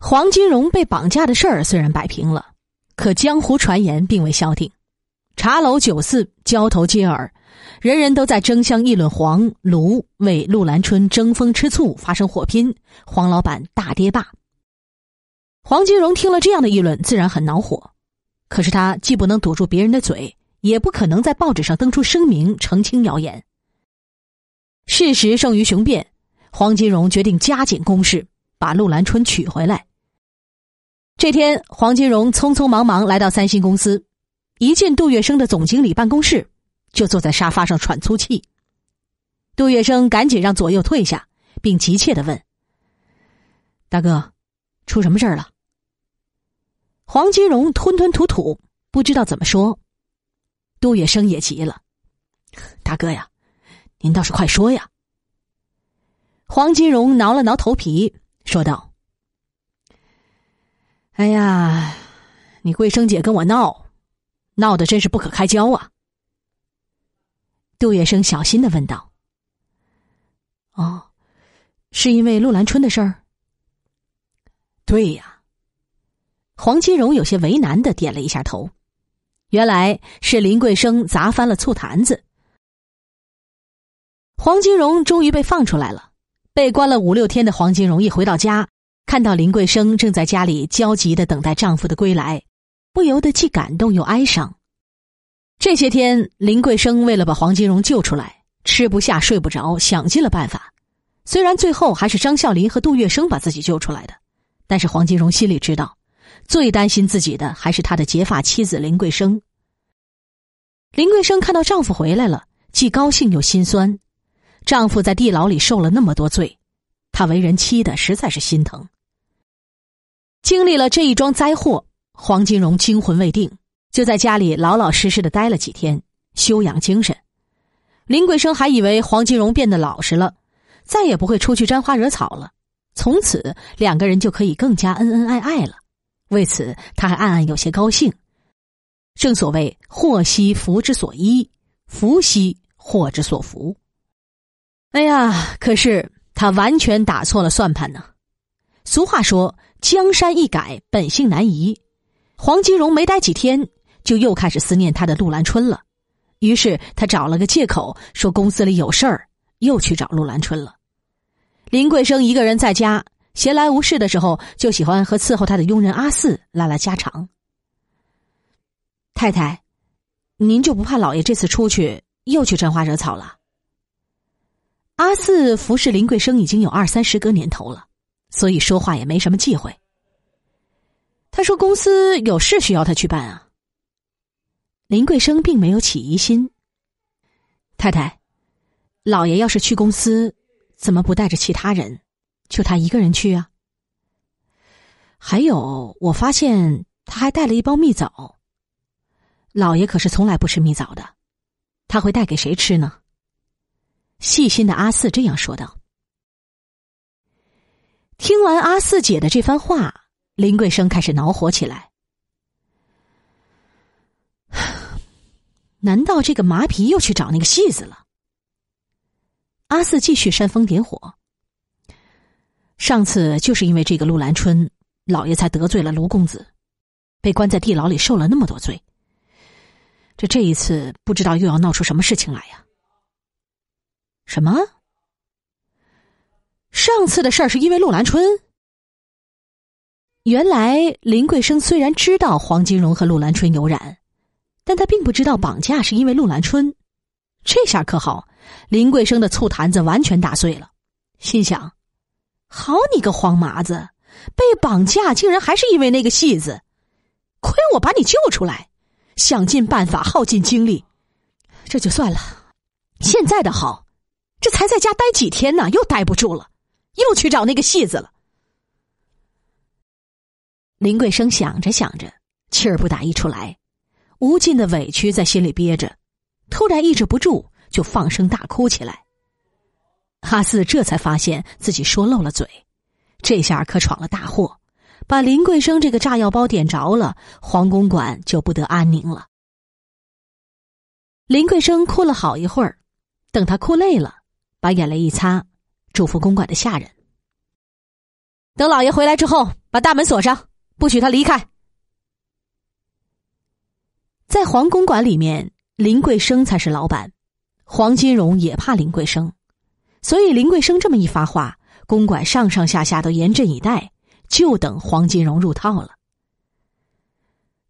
黄金荣被绑架的事儿虽然摆平了，可江湖传言并未消停，茶楼酒肆交头接耳，人人都在争相议论黄卢为陆兰春争风吃醋发生火拼，黄老板大跌霸。黄金荣听了这样的议论，自然很恼火，可是他既不能堵住别人的嘴，也不可能在报纸上登出声明澄清谣言。事实胜于雄辩，黄金荣决定加紧攻势，把陆兰春娶回来。这天，黄金荣匆匆忙忙来到三星公司，一进杜月笙的总经理办公室，就坐在沙发上喘粗气。杜月笙赶紧让左右退下，并急切的问：“大哥，出什么事儿了？”黄金荣吞吞吐吐，不知道怎么说。杜月笙也急了：“大哥呀！”您倒是快说呀！黄金荣挠了挠头皮，说道：“哎呀，你桂生姐跟我闹，闹得真是不可开交啊！”杜月笙小心的问道：“哦，是因为陆兰春的事儿？”“对呀。”黄金荣有些为难的点了一下头，原来是林桂生砸翻了醋坛子。黄金荣终于被放出来了。被关了五六天的黄金荣一回到家，看到林桂生正在家里焦急的等待丈夫的归来，不由得既感动又哀伤。这些天，林桂生为了把黄金荣救出来，吃不下睡不着，想尽了办法。虽然最后还是张孝林和杜月笙把自己救出来的，但是黄金荣心里知道，最担心自己的还是他的结发妻子林桂生。林桂生看到丈夫回来了，既高兴又心酸。丈夫在地牢里受了那么多罪，她为人妻的实在是心疼。经历了这一桩灾祸，黄金荣惊魂未定，就在家里老老实实的待了几天，休养精神。林桂生还以为黄金荣变得老实了，再也不会出去沾花惹草了，从此两个人就可以更加恩恩爱爱了。为此，他还暗暗有些高兴。正所谓“祸兮福之所依，福兮祸之所伏”。哎呀！可是他完全打错了算盘呢。俗话说：“江山易改，本性难移。”黄金荣没待几天，就又开始思念他的陆兰春了。于是他找了个借口，说公司里有事儿，又去找陆兰春了。林桂生一个人在家闲来无事的时候，就喜欢和伺候他的佣人阿四拉拉家常。太太，您就不怕老爷这次出去又去沾花惹草了？阿四服侍林桂生已经有二三十个年头了，所以说话也没什么忌讳。他说：“公司有事需要他去办啊。”林桂生并没有起疑心。太太，老爷要是去公司，怎么不带着其他人，就他一个人去啊？还有，我发现他还带了一包蜜枣。老爷可是从来不吃蜜枣的，他会带给谁吃呢？细心的阿四这样说道。听完阿四姐的这番话，林桂生开始恼火起来。难道这个麻皮又去找那个戏子了？阿四继续煽风点火。上次就是因为这个陆兰春，老爷才得罪了卢公子，被关在地牢里受了那么多罪。这这一次不知道又要闹出什么事情来呀？什么？上次的事儿是因为陆兰春。原来林桂生虽然知道黄金荣和陆兰春有染，但他并不知道绑架是因为陆兰春。这下可好，林桂生的醋坛子完全打碎了，心想：好你个黄麻子，被绑架竟然还是因为那个戏子！亏我把你救出来，想尽办法，耗尽精力，这就算了。现在的好。这才在家待几天呢，又待不住了，又去找那个戏子了。林桂生想着想着，气儿不打一处来，无尽的委屈在心里憋着，突然抑制不住，就放声大哭起来。哈四这才发现自己说漏了嘴，这下可闯了大祸，把林桂生这个炸药包点着了，黄公馆就不得安宁了。林桂生哭了好一会儿，等他哭累了。把眼泪一擦，嘱咐公馆的下人：“等老爷回来之后，把大门锁上，不许他离开。在黄公馆里面，林桂生才是老板，黄金荣也怕林桂生，所以林桂生这么一发话，公馆上上下下都严阵以待，就等黄金荣入套了。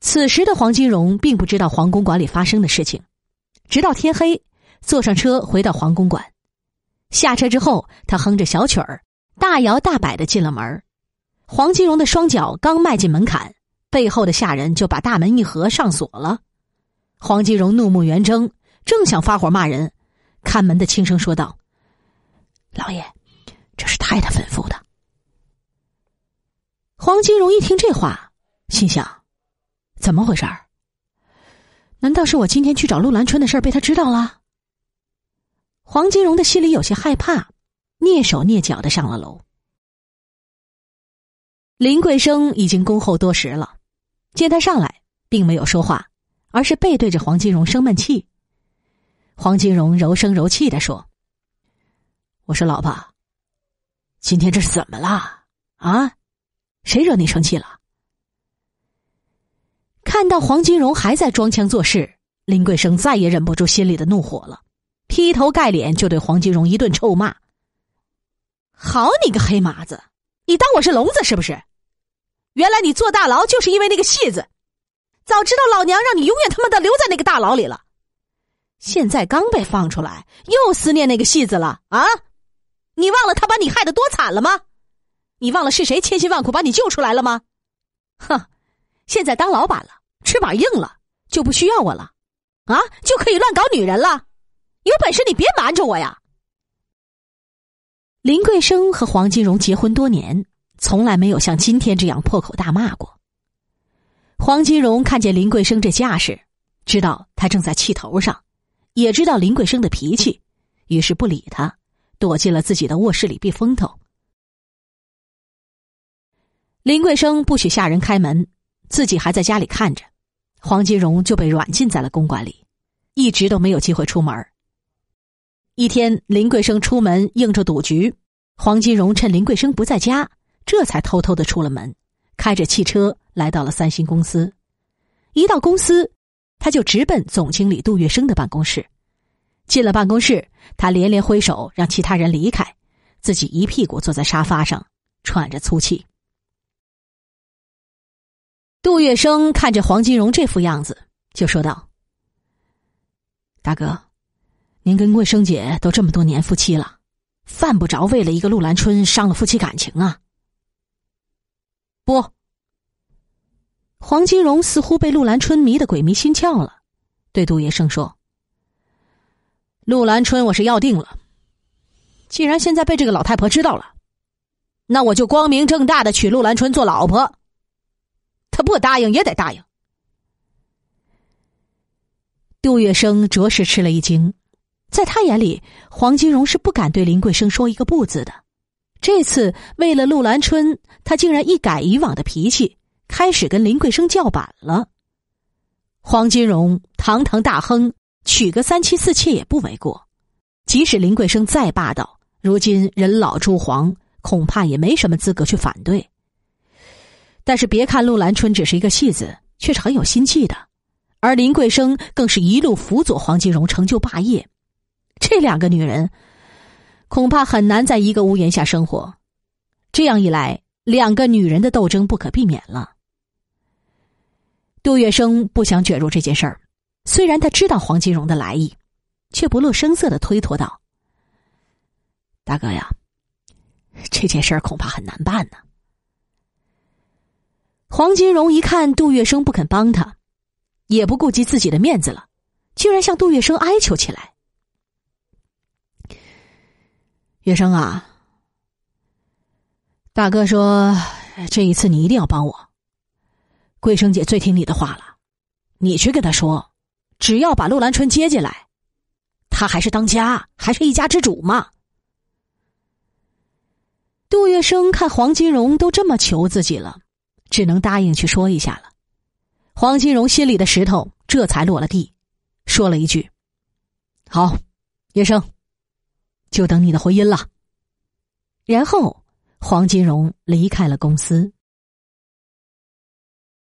此时的黄金荣并不知道皇公馆里发生的事情，直到天黑，坐上车回到皇公馆。下车之后，他哼着小曲儿，大摇大摆的进了门。黄金荣的双脚刚迈进门槛，背后的下人就把大门一合上锁了。黄金荣怒目圆睁，正想发火骂人，看门的轻声说道：“老爷，这是太太吩咐的。”黄金荣一听这话，心想。怎么回事儿？难道是我今天去找陆兰春的事儿被他知道了？黄金荣的心里有些害怕，蹑手蹑脚的上了楼。林桂生已经恭候多时了，见他上来，并没有说话，而是背对着黄金荣生闷气。黄金荣柔声柔气的说：“我说老婆，今天这是怎么了？啊，谁惹你生气了？”看到黄金荣还在装腔作势，林桂生再也忍不住心里的怒火了，劈头盖脸就对黄金荣一顿臭骂：“好你个黑麻子，你当我是聋子是不是？原来你坐大牢就是因为那个戏子，早知道老娘让你永远他妈的留在那个大牢里了，现在刚被放出来又思念那个戏子了啊？你忘了他把你害得多惨了吗？你忘了是谁千辛万苦把你救出来了吗？哼，现在当老板了。”翅膀硬了就不需要我了，啊，就可以乱搞女人了。有本事你别瞒着我呀！林桂生和黄金荣结婚多年，从来没有像今天这样破口大骂过。黄金荣看见林桂生这架势，知道他正在气头上，也知道林桂生的脾气，于是不理他，躲进了自己的卧室里避风头。林桂生不许下人开门，自己还在家里看着。黄金荣就被软禁在了公馆里，一直都没有机会出门。一天，林桂生出门应着赌局，黄金荣趁林桂生不在家，这才偷偷的出了门，开着汽车来到了三星公司。一到公司，他就直奔总经理杜月笙的办公室。进了办公室，他连连挥手让其他人离开，自己一屁股坐在沙发上，喘着粗气。杜月笙看着黄金荣这副样子，就说道：“大哥，您跟桂生姐都这么多年夫妻了，犯不着为了一个陆兰春伤了夫妻感情啊。”不，黄金荣似乎被陆兰春迷得鬼迷心窍了，对杜月笙说：“陆兰春，我是要定了。既然现在被这个老太婆知道了，那我就光明正大的娶陆兰春做老婆。”他不答应也得答应。杜月笙着实吃了一惊，在他眼里，黄金荣是不敢对林桂生说一个不字的。这次为了陆兰春，他竟然一改以往的脾气，开始跟林桂生叫板了。黄金荣堂堂大亨，娶个三妻四妾也不为过。即使林桂生再霸道，如今人老珠黄，恐怕也没什么资格去反对。但是别看陆兰春只是一个戏子，却是很有心计的，而林桂生更是一路辅佐黄金荣成就霸业。这两个女人恐怕很难在一个屋檐下生活。这样一来，两个女人的斗争不可避免了。杜月笙不想卷入这件事儿，虽然他知道黄金荣的来意，却不露声色的推脱道：“大哥呀，这件事儿恐怕很难办呢。”黄金荣一看杜月笙不肯帮他，也不顾及自己的面子了，居然向杜月笙哀求起来：“月笙啊，大哥说这一次你一定要帮我。桂生姐最听你的话了，你去跟她说，只要把陆兰春接进来，他还是当家，还是一家之主嘛。”杜月笙看黄金荣都这么求自己了。只能答应去说一下了。黄金荣心里的石头这才落了地，说了一句：“好，叶生，就等你的回音了。”然后，黄金荣离开了公司。